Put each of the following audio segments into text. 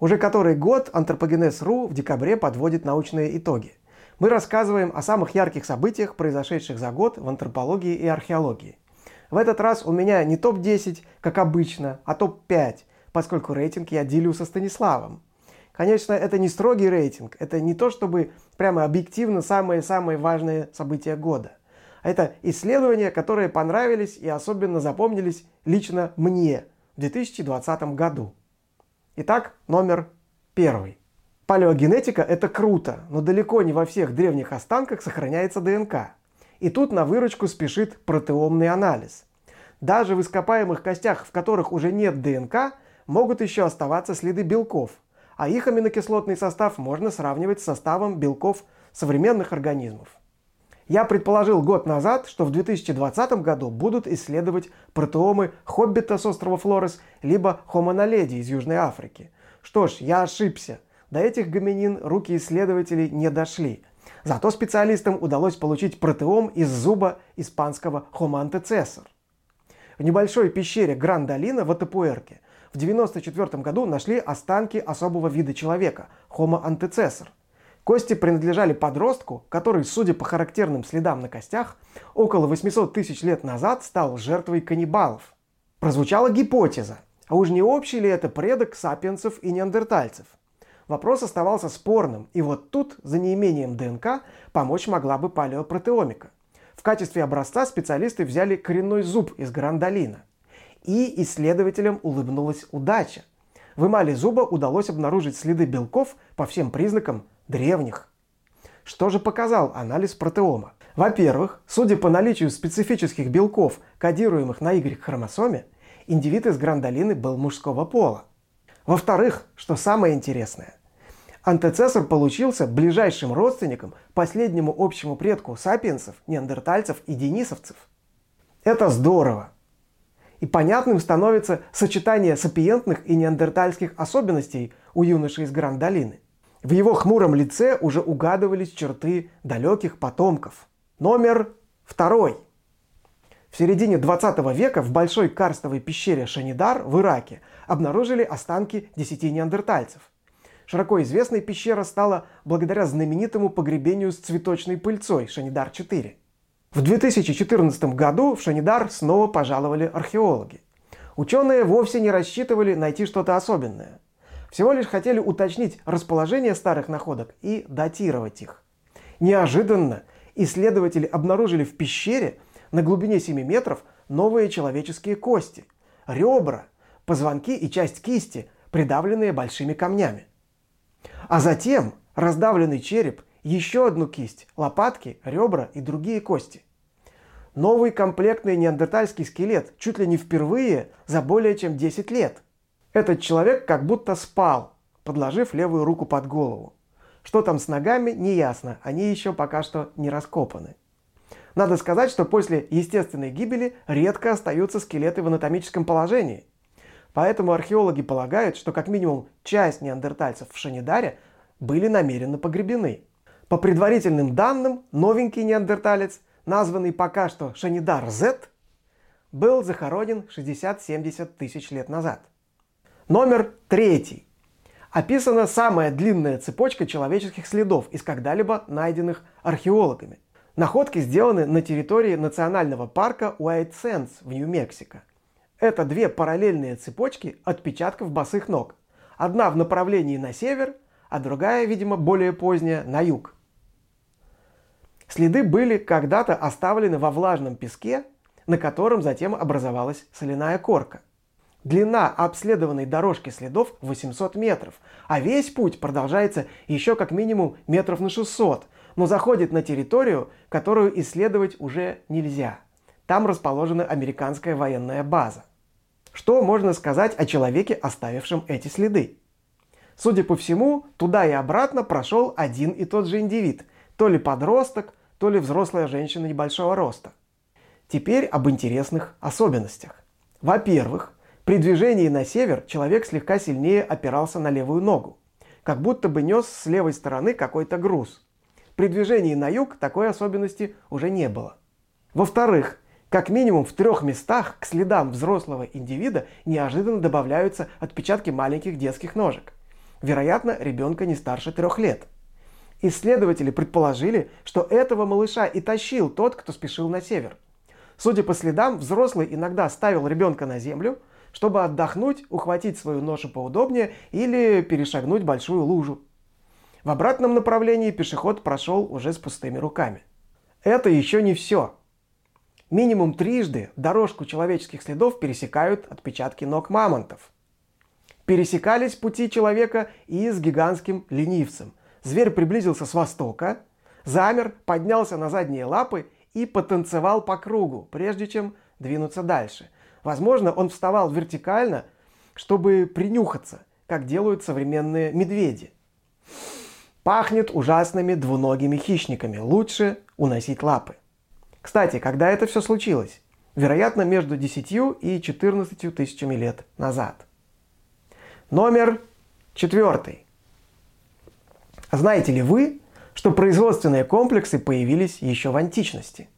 Уже который год Антропогенез.ру в декабре подводит научные итоги. Мы рассказываем о самых ярких событиях, произошедших за год в антропологии и археологии. В этот раз у меня не топ-10, как обычно, а топ-5, поскольку рейтинг я делю со Станиславом. Конечно, это не строгий рейтинг, это не то, чтобы прямо объективно самые-самые важные события года. Это исследования, которые понравились и особенно запомнились лично мне в 2020 году. Итак, номер первый. Палеогенетика – это круто, но далеко не во всех древних останках сохраняется ДНК. И тут на выручку спешит протеомный анализ. Даже в ископаемых костях, в которых уже нет ДНК, могут еще оставаться следы белков, а их аминокислотный состав можно сравнивать с составом белков современных организмов. Я предположил год назад, что в 2020 году будут исследовать протеомы хоббита с острова Флорес, либо хомоноледи из Южной Африки. Что ж, я ошибся. До этих гоминин руки исследователей не дошли. Зато специалистам удалось получить протеом из зуба испанского antecessor. В небольшой пещере Грандалина в Атапуэрке в 1994 году нашли останки особого вида человека – Homo antecessor – Кости принадлежали подростку, который, судя по характерным следам на костях, около 800 тысяч лет назад стал жертвой каннибалов. Прозвучала гипотеза, а уж не общий ли это предок сапиенсов и неандертальцев? Вопрос оставался спорным, и вот тут, за неимением ДНК, помочь могла бы палеопротеомика. В качестве образца специалисты взяли коренной зуб из Грандолина. И исследователям улыбнулась удача. В эмали зуба удалось обнаружить следы белков по всем признакам древних. Что же показал анализ протеома? Во-первых, судя по наличию специфических белков, кодируемых на Y-хромосоме, индивид из Грандолины был мужского пола. Во-вторых, что самое интересное, антецессор получился ближайшим родственником последнему общему предку сапиенсов, неандертальцев и денисовцев. Это здорово! И понятным становится сочетание сапиентных и неандертальских особенностей у юноши из Гранд-долины – в его хмуром лице уже угадывались черты далеких потомков. Номер второй. В середине 20 века в большой карстовой пещере Шанидар в Ираке обнаружили останки 10 неандертальцев. Широко известной пещера стала благодаря знаменитому погребению с цветочной пыльцой Шанидар-4. В 2014 году в Шанидар снова пожаловали археологи. Ученые вовсе не рассчитывали найти что-то особенное – всего лишь хотели уточнить расположение старых находок и датировать их. Неожиданно исследователи обнаружили в пещере на глубине 7 метров новые человеческие кости, ребра, позвонки и часть кисти, придавленные большими камнями. А затем раздавленный череп, еще одну кисть, лопатки, ребра и другие кости. Новый комплектный неандертальский скелет чуть ли не впервые за более чем 10 лет – этот человек как будто спал, подложив левую руку под голову. Что там с ногами, не ясно, они еще пока что не раскопаны. Надо сказать, что после естественной гибели редко остаются скелеты в анатомическом положении. Поэтому археологи полагают, что как минимум часть неандертальцев в Шанидаре были намеренно погребены. По предварительным данным, новенький неандерталец, названный пока что Шанидар-Z, был захоронен 60-70 тысяч лет назад. Номер третий. Описана самая длинная цепочка человеческих следов из когда-либо найденных археологами. Находки сделаны на территории национального парка Уайт Sands в Нью-Мексико. Это две параллельные цепочки отпечатков босых ног. Одна в направлении на север, а другая, видимо, более поздняя, на юг. Следы были когда-то оставлены во влажном песке, на котором затем образовалась соляная корка – Длина обследованной дорожки следов 800 метров, а весь путь продолжается еще как минимум метров на 600, но заходит на территорию, которую исследовать уже нельзя. Там расположена американская военная база. Что можно сказать о человеке, оставившем эти следы? Судя по всему, туда и обратно прошел один и тот же индивид, то ли подросток, то ли взрослая женщина небольшого роста. Теперь об интересных особенностях. Во-первых, при движении на север человек слегка сильнее опирался на левую ногу, как будто бы нес с левой стороны какой-то груз. При движении на юг такой особенности уже не было. Во-вторых, как минимум в трех местах к следам взрослого индивида неожиданно добавляются отпечатки маленьких детских ножек. вероятно, ребенка не старше трех лет. Исследователи предположили, что этого малыша и тащил тот, кто спешил на север. Судя по следам, взрослый иногда ставил ребенка на землю, чтобы отдохнуть, ухватить свою ношу поудобнее или перешагнуть большую лужу. В обратном направлении пешеход прошел уже с пустыми руками. Это еще не все. Минимум трижды дорожку человеческих следов пересекают отпечатки ног мамонтов. Пересекались пути человека и с гигантским ленивцем. Зверь приблизился с востока, замер, поднялся на задние лапы и потанцевал по кругу, прежде чем двинуться дальше. Возможно, он вставал вертикально, чтобы принюхаться, как делают современные медведи. Пахнет ужасными двуногими хищниками. Лучше уносить лапы. Кстати, когда это все случилось? Вероятно, между 10 и 14 тысячами лет назад. Номер четвертый. Знаете ли вы, что производственные комплексы появились еще в античности?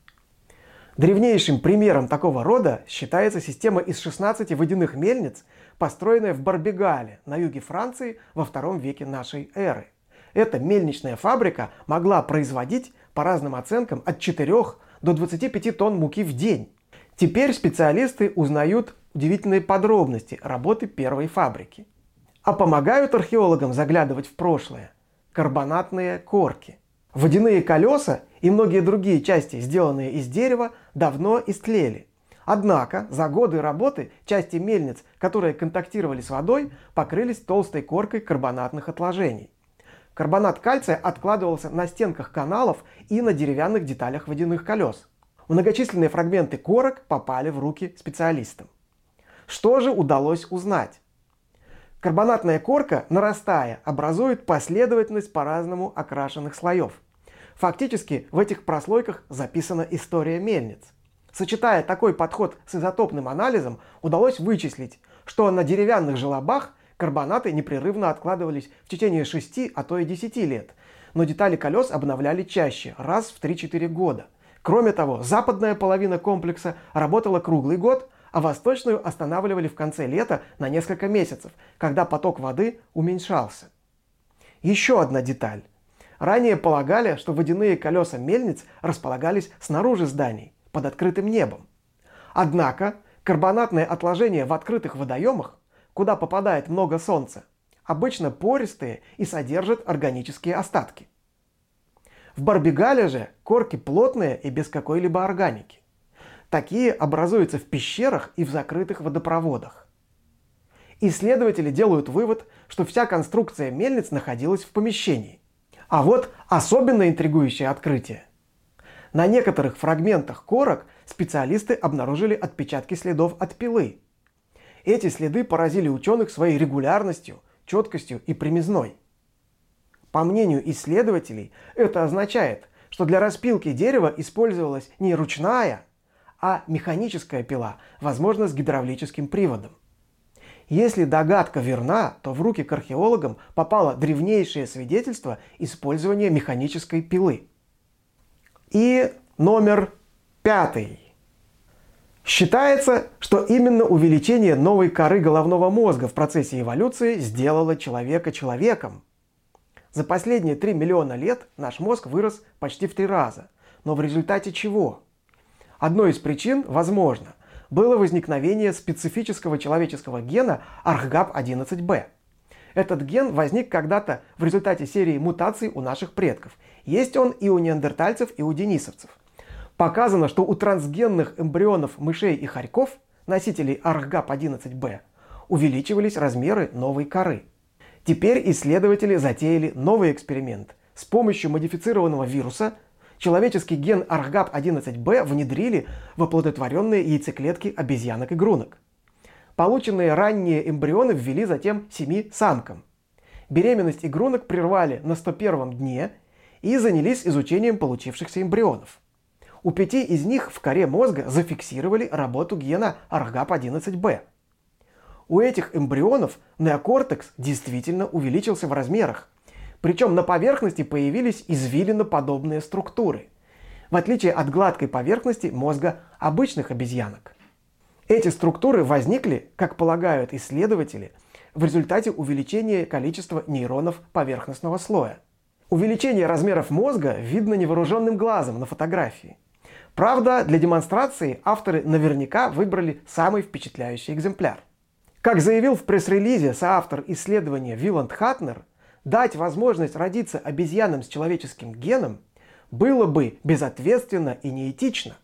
Древнейшим примером такого рода считается система из 16 водяных мельниц, построенная в Барбигале на юге Франции во втором веке нашей эры. Эта мельничная фабрика могла производить, по разным оценкам, от 4 до 25 тонн муки в день. Теперь специалисты узнают удивительные подробности работы первой фабрики. А помогают археологам заглядывать в прошлое карбонатные корки. Водяные колеса и многие другие части, сделанные из дерева, давно истлели. Однако за годы работы части мельниц, которые контактировали с водой, покрылись толстой коркой карбонатных отложений. Карбонат кальция откладывался на стенках каналов и на деревянных деталях водяных колес. Многочисленные фрагменты корок попали в руки специалистам. Что же удалось узнать? Карбонатная корка, нарастая, образует последовательность по-разному окрашенных слоев. Фактически в этих прослойках записана история мельниц. Сочетая такой подход с изотопным анализом, удалось вычислить, что на деревянных желобах Карбонаты непрерывно откладывались в течение 6, а то и 10 лет, но детали колес обновляли чаще, раз в 3-4 года. Кроме того, западная половина комплекса работала круглый год, а восточную останавливали в конце лета на несколько месяцев, когда поток воды уменьшался. Еще одна деталь. Ранее полагали, что водяные колеса мельниц располагались снаружи зданий, под открытым небом. Однако карбонатные отложения в открытых водоемах куда попадает много солнца, обычно пористые и содержат органические остатки. В барбигале же корки плотные и без какой-либо органики. Такие образуются в пещерах и в закрытых водопроводах. Исследователи делают вывод, что вся конструкция мельниц находилась в помещении. А вот особенно интригующее открытие. На некоторых фрагментах корок специалисты обнаружили отпечатки следов от пилы, эти следы поразили ученых своей регулярностью, четкостью и примизной. По мнению исследователей, это означает, что для распилки дерева использовалась не ручная, а механическая пила, возможно, с гидравлическим приводом. Если догадка верна, то в руки к археологам попало древнейшее свидетельство использования механической пилы. И номер пятый. Считается, что именно увеличение новой коры головного мозга в процессе эволюции сделало человека человеком. За последние 3 миллиона лет наш мозг вырос почти в три раза. Но в результате чего? Одной из причин, возможно, было возникновение специфического человеческого гена ArchGAP11B. Этот ген возник когда-то в результате серии мутаций у наших предков. Есть он и у неандертальцев, и у денисовцев показано, что у трансгенных эмбрионов мышей и хорьков, носителей ArchGAP11B, увеличивались размеры новой коры. Теперь исследователи затеяли новый эксперимент. С помощью модифицированного вируса человеческий ген ArchGAP11B внедрили в оплодотворенные яйцеклетки обезьянок и грунок. Полученные ранние эмбрионы ввели затем семи самкам. Беременность игрунок прервали на 101 дне и занялись изучением получившихся эмбрионов. У пяти из них в коре мозга зафиксировали работу гена ARGAP11B. У этих эмбрионов неокортекс действительно увеличился в размерах, причем на поверхности появились извилиноподобные структуры, в отличие от гладкой поверхности мозга обычных обезьянок. Эти структуры возникли, как полагают исследователи, в результате увеличения количества нейронов поверхностного слоя. Увеличение размеров мозга видно невооруженным глазом на фотографии. Правда, для демонстрации авторы наверняка выбрали самый впечатляющий экземпляр. Как заявил в пресс-релизе соавтор исследования Виланд Хатнер, дать возможность родиться обезьянам с человеческим геном было бы безответственно и неэтично.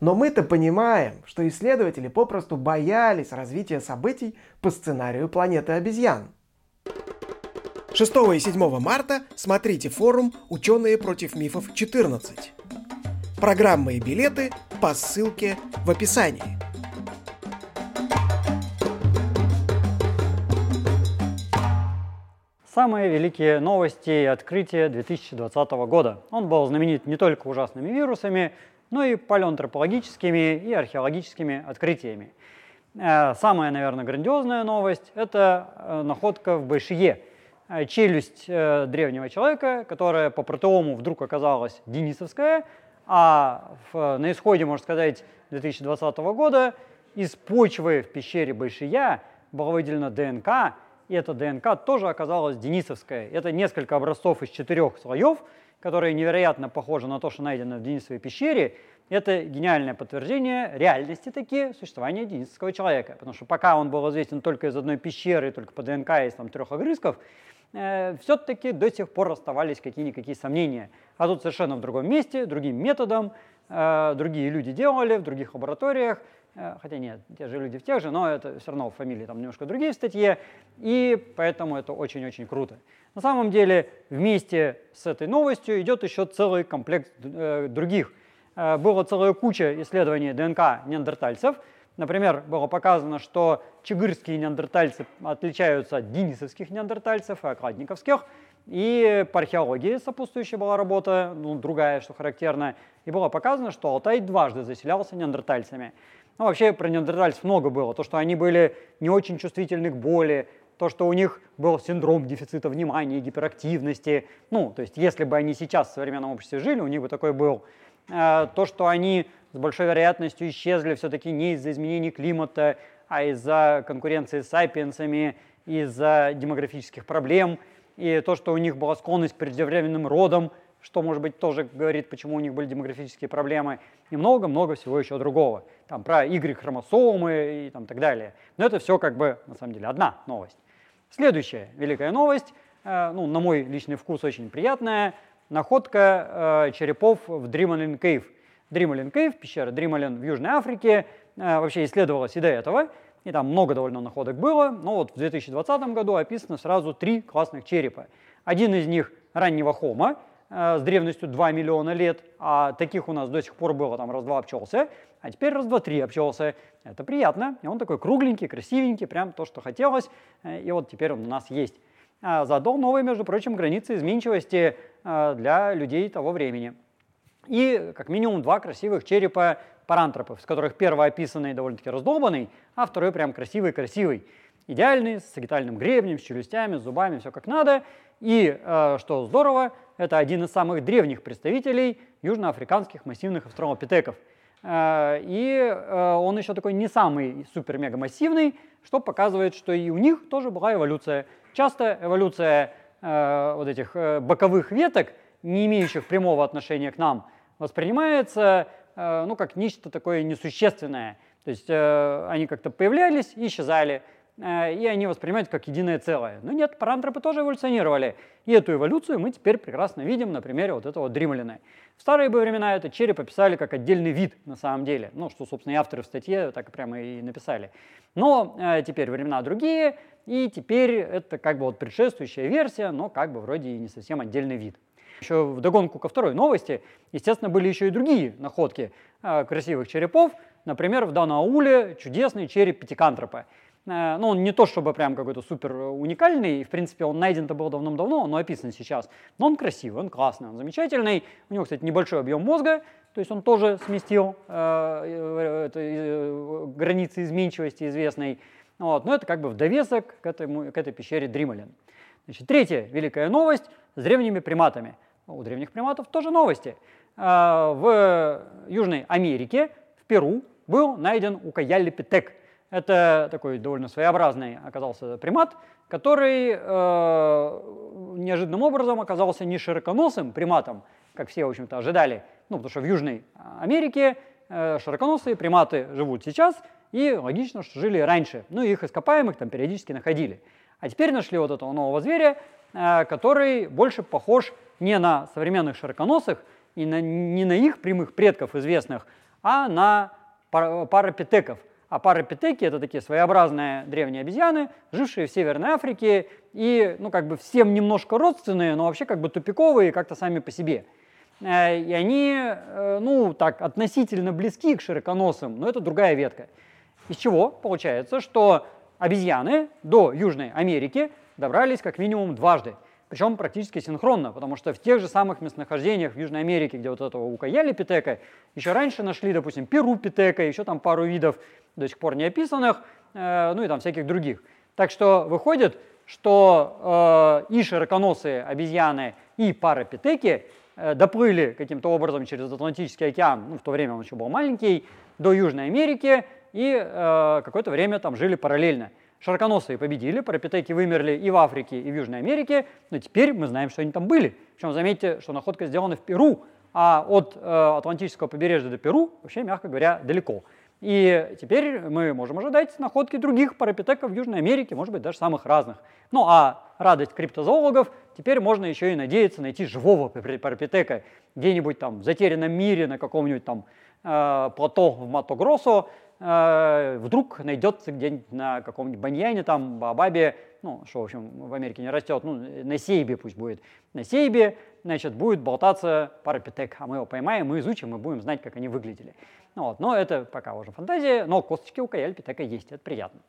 Но мы-то понимаем, что исследователи попросту боялись развития событий по сценарию планеты обезьян. 6 и 7 марта смотрите форум «Ученые против мифов 14». Программы и билеты по ссылке в описании. Самые великие новости и открытия 2020 года. Он был знаменит не только ужасными вирусами, но и палеоантропологическими и археологическими открытиями. Э, самая, наверное, грандиозная новость – это э, находка в Байшие, э, челюсть древнего человека, которая по протеому вдруг оказалась денисовская, а в, на исходе, можно сказать, 2020 года из почвы в пещере Байшия была выделена ДНК, и эта ДНК тоже оказалась денисовская. Это несколько образцов из четырех слоев, которые невероятно похожи на то, что найдено в Денисовой пещере. Это гениальное подтверждение реальности таки существования денисовского человека. Потому что пока он был известен только из одной пещеры, только по ДНК из там, трех огрызков, э, все-таки до сих пор оставались какие-никакие сомнения. А тут совершенно в другом месте, другим методом, э, другие люди делали в других лабораториях, хотя нет, те же люди в тех же, но это все равно фамилии там немножко другие в статье, и поэтому это очень-очень круто. На самом деле вместе с этой новостью идет еще целый комплект э, других. Э, была целая куча исследований ДНК неандертальцев. Например, было показано, что чигырские неандертальцы отличаются от денисовских неандертальцев и окладниковских. И по археологии сопутствующая была работа, ну, другая, что характерно. И было показано, что Алтай дважды заселялся неандертальцами. Ну, вообще про неандертальцев много было. То, что они были не очень чувствительны к боли, то, что у них был синдром дефицита внимания, гиперактивности. Ну, то есть, если бы они сейчас в современном обществе жили, у них бы такой был. Э, то, что они с большой вероятностью исчезли все-таки не из-за изменений климата, а из-за конкуренции с сапиенсами, из-за демографических проблем. И то, что у них была склонность к преждевременным родам, что, может быть, тоже говорит, почему у них были демографические проблемы, и много-много всего еще другого. Там про Y-хромосомы и там так далее. Но это все как бы, на самом деле, одна новость. Следующая великая новость, э, ну, на мой личный вкус очень приятная, находка э, черепов в Дрималин Кейв. Дрималин Кейв, пещера Дрималин в Южной Африке, э, вообще исследовалась и до этого, и там много довольно находок было, но вот в 2020 году описано сразу три классных черепа. Один из них раннего хома, Э, с древностью 2 миллиона лет, а таких у нас до сих пор было там раз-два обчелся, а теперь раз-два-три обчелся. Это приятно, и он такой кругленький, красивенький, прям то, что хотелось, э, и вот теперь он у нас есть. А задал новые, между прочим, границы изменчивости э, для людей того времени. И как минимум два красивых черепа парантропов, с которых первый описанный довольно-таки раздолбанный, а второй прям красивый-красивый. Идеальный, с сагитальным гребнем, с челюстями, с зубами, все как надо. И, что здорово, это один из самых древних представителей южноафриканских массивных австралопитеков. Э, и э, он еще такой не самый супер-мега-массивный, что показывает, что и у них тоже была эволюция. Часто эволюция э, вот этих боковых веток, не имеющих прямого отношения к нам, воспринимается ну, как нечто такое несущественное. То есть они как-то появлялись и исчезали. Э, и они воспринимают как единое целое. Но нет, парантропы тоже эволюционировали. И эту эволюцию мы теперь прекрасно видим на примере вот этого дримлина. В старые бы времена этот череп описали как отдельный вид на самом деле. Ну, что, собственно, и авторы в статье так прямо и написали. Но э, теперь времена другие, и теперь это как бы вот предшествующая версия, но как бы вроде и не совсем отдельный вид. Еще в догонку ко второй новости, естественно, были еще и другие находки э, красивых черепов. Например, в Данауле чудесный череп пятикантропа. Э, ну, он не то чтобы прям какой-то супер уникальный, в принципе, он найден-то был давным-давно, но описан сейчас. Но он красивый, он классный, он замечательный. У него, кстати, небольшой объем мозга, то есть он тоже сместил э, это, э, границы изменчивости известной. Вот. Но это как бы в довесок к, этому, к этой пещере Дрималин. Значит, третья великая новость с древними приматами. У древних приматов тоже новости. Э, в Южной Америке, в Перу, был найден укаяльпитек – Это такой довольно своеобразный оказался примат, который э, неожиданным образом оказался не широконосым приматом, как все, в общем-то, ожидали. Ну, потому что в Южной Америке э, широконосые приматы живут сейчас, и логично, что жили раньше. Ну, их ископаемых там периодически находили. А теперь нашли вот этого нового зверя, который больше похож не на современных широконосых, и на, не на их прямых предков известных, а на парапитеков. А парапитеки – это такие своеобразные древние обезьяны, жившие в Северной Африке и, ну, как бы всем немножко родственные, но вообще как бы тупиковые как-то сами по себе. Э, и они, э, ну, так, относительно близки к широконосым, но это другая ветка. Из чего получается, что обезьяны до Южной Америки добрались как минимум дважды. Причем практически синхронно, потому что в тех же самых местонахождениях в Южной Америке, где вот этого укаяли питека, еще раньше нашли, допустим, перу питека, еще там пару видов до сих пор не описанных, э, ну и там всяких других. Так что выходит, что э, и широконосые обезьяны, и парапитеки э, доплыли каким-то образом через Атлантический океан, ну в то время он еще был маленький, до Южной Америки, и э, какое-то время там жили параллельно. Широконосые победили, парапитеки вымерли и в Африке, и в Южной Америке, но теперь мы знаем, что они там были. Причем заметьте, что находка сделана в Перу, а от э, Атлантического побережья до Перу вообще, мягко говоря, далеко. И теперь мы можем ожидать находки других парапитеков в Южной Америке, может быть, даже самых разных. Ну а радость криптозоологов, теперь можно еще и надеяться найти живого парапитека где-нибудь там в затерянном мире на каком-нибудь там э, плато в Матогросо, э, вдруг найдется где-нибудь на каком-нибудь баньяне, там, бабабе, ну, что, в общем, в Америке не растет, ну, на сейбе пусть будет, на сейбе, значит, будет болтаться парапитек, а мы его поймаем, мы изучим и будем знать, как они выглядели. Ну, вот, но это пока уже фантазия, но косточки у каяльпитека есть, это приятно.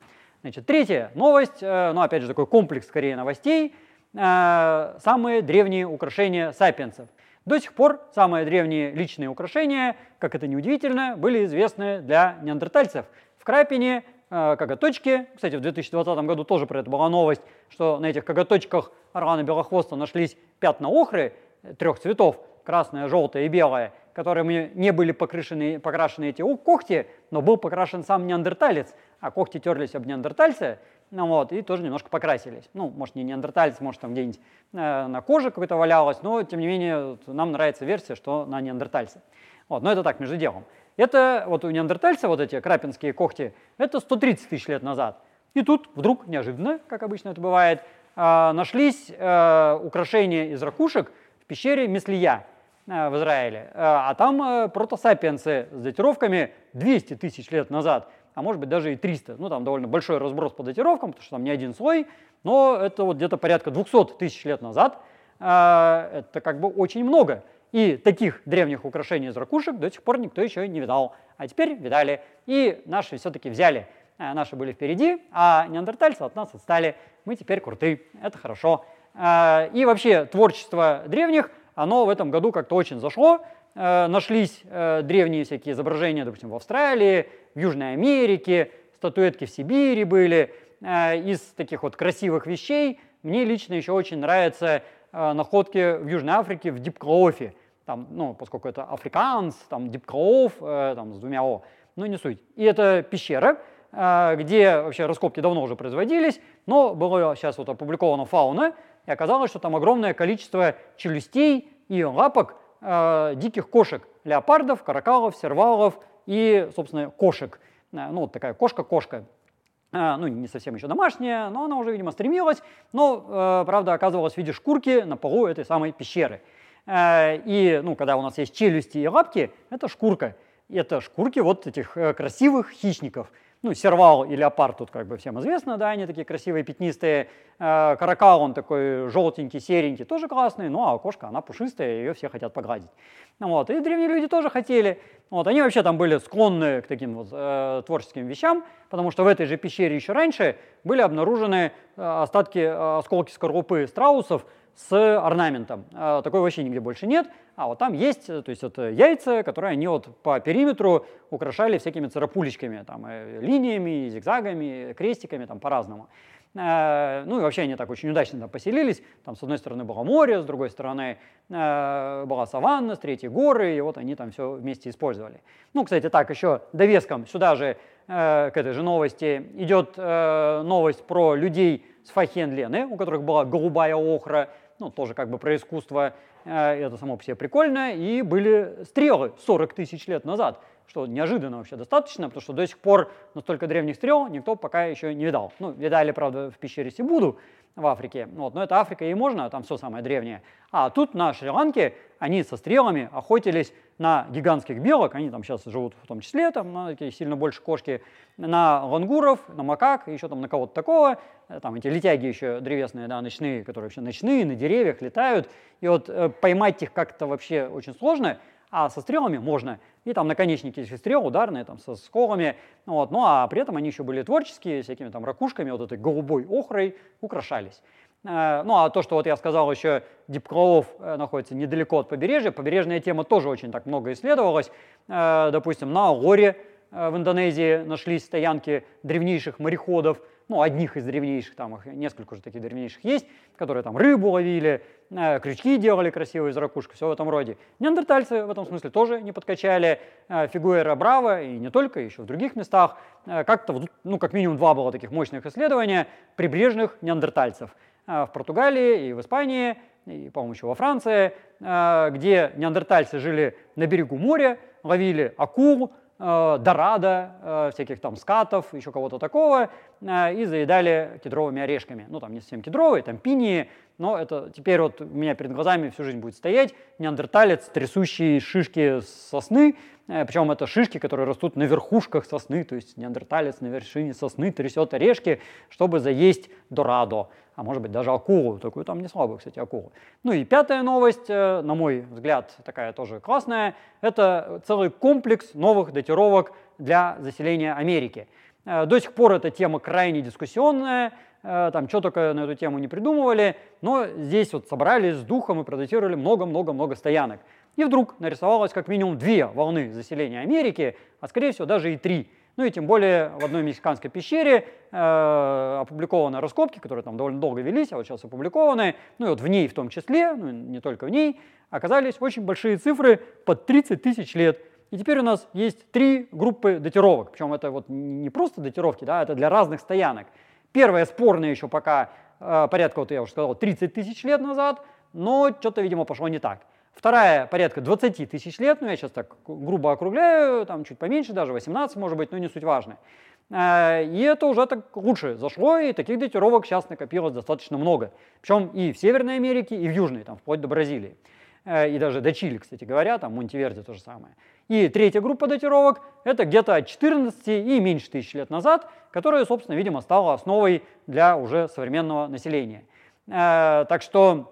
Значит, третья новость, э, ну, опять же, такой комплекс, скорее, новостей, э, самые древние украшения сапиенсов. До сих пор самые древние личные украшения, как это неудивительно, были известны для неандертальцев. В Крапине э, коготочки, кстати, в 2020 году тоже про это была новость, что на этих коготочках Арана Белохвоста нашлись пятна охры трех цветов, красное, желтое и белое, которыми не были покрашены, покрашены эти когти, но был покрашен сам неандерталец, а когти терлись об неандертальца, вот, и тоже немножко покрасились. Ну, может, не неандерталец, может, там где-нибудь э, на коже какой-то валялось, но, тем не менее, нам нравится версия, что на неандертальце. Вот, но это так, между делом. Это вот у неандертальца вот эти крапинские когти, это 130 тысяч лет назад. И тут вдруг, неожиданно, как обычно это бывает, э, нашлись э, украшения из ракушек в пещере Меслия э, в Израиле. Э, а там э, протосапиенсы с датировками 200 тысяч лет назад – а может быть даже и 300. Ну, там довольно большой разброс по датировкам, потому что там не один слой, но это вот где-то порядка 200 тысяч лет назад. А, это как бы очень много. И таких древних украшений из ракушек до сих пор никто еще не видал. А теперь видали. И наши все-таки взяли. А, наши были впереди, а неандертальцы от нас отстали. Мы теперь крутые. Это хорошо. А, и вообще творчество древних, оно в этом году как-то очень зашло. Нашлись э, древние всякие изображения, допустим, в Австралии, в Южной Америке, статуэтки в Сибири были. Э, из таких вот красивых вещей мне лично еще очень нравятся э, находки в Южной Африке в Дипклоофе. Там, ну, поскольку это африканс, там Дипклооф, э, там с двумя О, ну не суть. И это пещера, где вообще раскопки давно уже производились, но было сейчас вот опубликована фауна, и оказалось, что там огромное количество челюстей и лапок э, диких кошек, леопардов, каракалов, сервалов, и, собственно, кошек. Э, ну, вот такая кошка-кошка. Э, ну, не совсем еще домашняя, но она уже, видимо, стремилась, но, правда, оказывалась в виде шкурки на полу этой самой пещеры. И, ну, когда у нас есть челюсти и лапки, это шкурка. Это шкурки вот этих красивых хищников – ну, сервал и леопард тут как бы всем известно, да, они такие красивые, пятнистые. Э, каракал, он такой желтенький, серенький, тоже классный, ну, а кошка, она пушистая, ее все хотят погладить. Вот, и древние люди тоже хотели. Вот, они вообще там были склонны к таким вот э, творческим вещам, потому что в этой же пещере еще раньше были обнаружены э, остатки, э, осколки скорлупы страусов, с орнаментом. А, такой вообще нигде больше нет. А вот там есть, э, то есть это яйца, которые они вот по периметру украшали всякими царапулечками, там, э, линиями, зигзагами, крестиками, там по-разному. А, ну и вообще они так очень удачно там поселились. Там с одной стороны было море, с другой стороны э, была саванна, с третьей горы, и вот они там все вместе использовали. Ну, кстати, так еще довеском сюда же к этой же новости идет новость про людей с Фахенлены, у которых была голубая охра, ну, тоже как бы про искусство, это само по себе прикольно, и были стрелы 40 тысяч лет назад что неожиданно вообще достаточно, потому что до сих пор настолько древних стрел никто пока еще не видал. Ну, видали, правда, в пещере Сибуду в Африке, вот, но это Африка и можно, там все самое древнее. А тут на Шри-Ланке они со стрелами охотились на гигантских белок, они там сейчас живут в том числе, там на такие сильно больше кошки, на лангуров, на макак, еще там на кого-то такого, там эти летяги еще древесные, да, ночные, которые вообще ночные, на деревьях летают, и вот э, поймать их как-то вообще очень сложно, а со стрелами можно. И там наконечники этих стрел ударные, там, со сколами. Вот. Ну а при этом они еще были творческие, всякими там ракушками, вот этой голубой охрой украшались. Э, ну а то, что вот я сказал еще, Дипкролов э, находится недалеко от побережья, побережная тема тоже очень так много исследовалась. Э, допустим, на Лоре в Индонезии нашлись стоянки древнейших мореходов, ну, одних из древнейших, там их несколько уже таких древнейших есть, которые там рыбу ловили, крючки делали красивые из ракушек, все в этом роде. Неандертальцы в этом смысле тоже не подкачали. Э, Фигуэра Браво, и не только, еще в других местах. Э, как-то, ну, как минимум два было таких мощных исследования прибрежных неандертальцев. Э, в Португалии и в Испании, и, по-моему, еще во Франции, э, где неандертальцы жили на берегу моря, ловили акул, э, дорадо, э, всяких там скатов, еще кого-то такого, э, и заедали кедровыми орешками. Ну, там не совсем кедровые, там пинии, но это теперь вот у меня перед глазами всю жизнь будет стоять неандерталец, трясущий шишки сосны, э, причем это шишки, которые растут на верхушках сосны, то есть неандерталец на вершине сосны трясет орешки, чтобы заесть дорадо, а может быть даже акулу, такую там не слабую, кстати, акулу. Ну и пятая новость, э, на мой взгляд, такая тоже классная, это целый комплекс новых датировок для заселения Америки. Э, до сих пор эта тема крайне дискуссионная, Э, там что только на эту тему не придумывали, но здесь вот собрались с духом и продатировали много-много-много стоянок. И вдруг нарисовалось как минимум две волны заселения Америки, а скорее всего даже и три. Ну и тем более в одной мексиканской пещере э, опубликованы раскопки, которые там довольно долго велись, а вот сейчас опубликованы, ну и вот в ней в том числе, ну не только в ней, оказались очень большие цифры под 30 тысяч лет. И теперь у нас есть три группы датировок, причем это вот не просто датировки, да, это для разных стоянок. Первая спорная еще пока э, порядка, вот я уже сказал, 30 тысяч лет назад, но что-то, видимо, пошло не так. Вторая порядка 20 тысяч лет, ну я сейчас так грубо округляю, там чуть поменьше, даже 18 может быть, но не суть важно. Э, и это уже так лучше зашло, и таких датировок сейчас накопилось достаточно много. Причем и в Северной Америке, и в Южной, там, вплоть до Бразилии. Э, и даже до Чили, кстати говоря, там Монтеверди то же самое. И третья группа датировок – это где-то от 14 и меньше тысяч лет назад, которая, собственно, видимо, стала основой для уже современного населения. Э, так что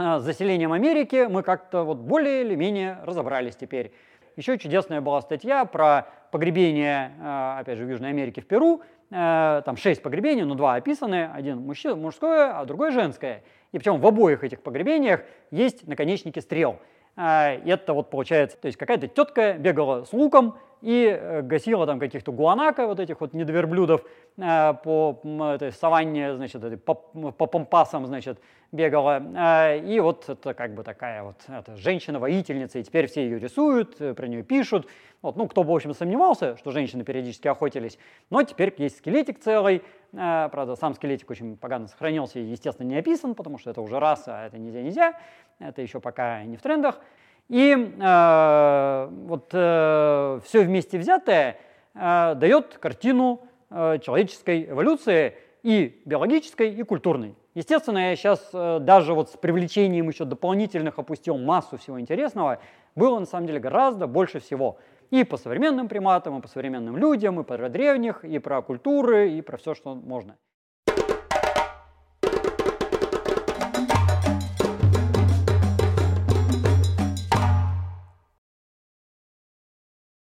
с заселением Америки мы как-то вот более или менее разобрались теперь. Еще чудесная была статья про погребение, э, опять же, в Южной Америке, в Перу. Там шесть погребений, но два описаны. Один мужское, а другое женское. И причем в обоих этих погребениях есть наконечники стрел. А, это вот получается, то есть какая-то тетка бегала с луком и э, гасила там каких-то гуанака, вот этих вот недоверблюдов э, по этой саванне, значит, по, по пампасам, значит, бегала. А, и вот это как бы такая вот женщина-воительница, и теперь все ее рисуют, э, про нее пишут. Вот, ну, кто бы, в общем, сомневался, что женщины периодически охотились, но теперь есть скелетик целый, правда, сам скелетик очень погано сохранился и, естественно, не описан, потому что это уже раса, а это нельзя-нельзя это еще пока не в трендах. И э, вот э, все вместе взятое э, дает картину э, человеческой эволюции и биологической, и культурной. Естественно, я сейчас э, даже вот с привлечением еще дополнительных опустил массу всего интересного, было на самом деле гораздо больше всего. И по современным приматам, и по современным людям, и про древних, и про культуры, и про все, что можно.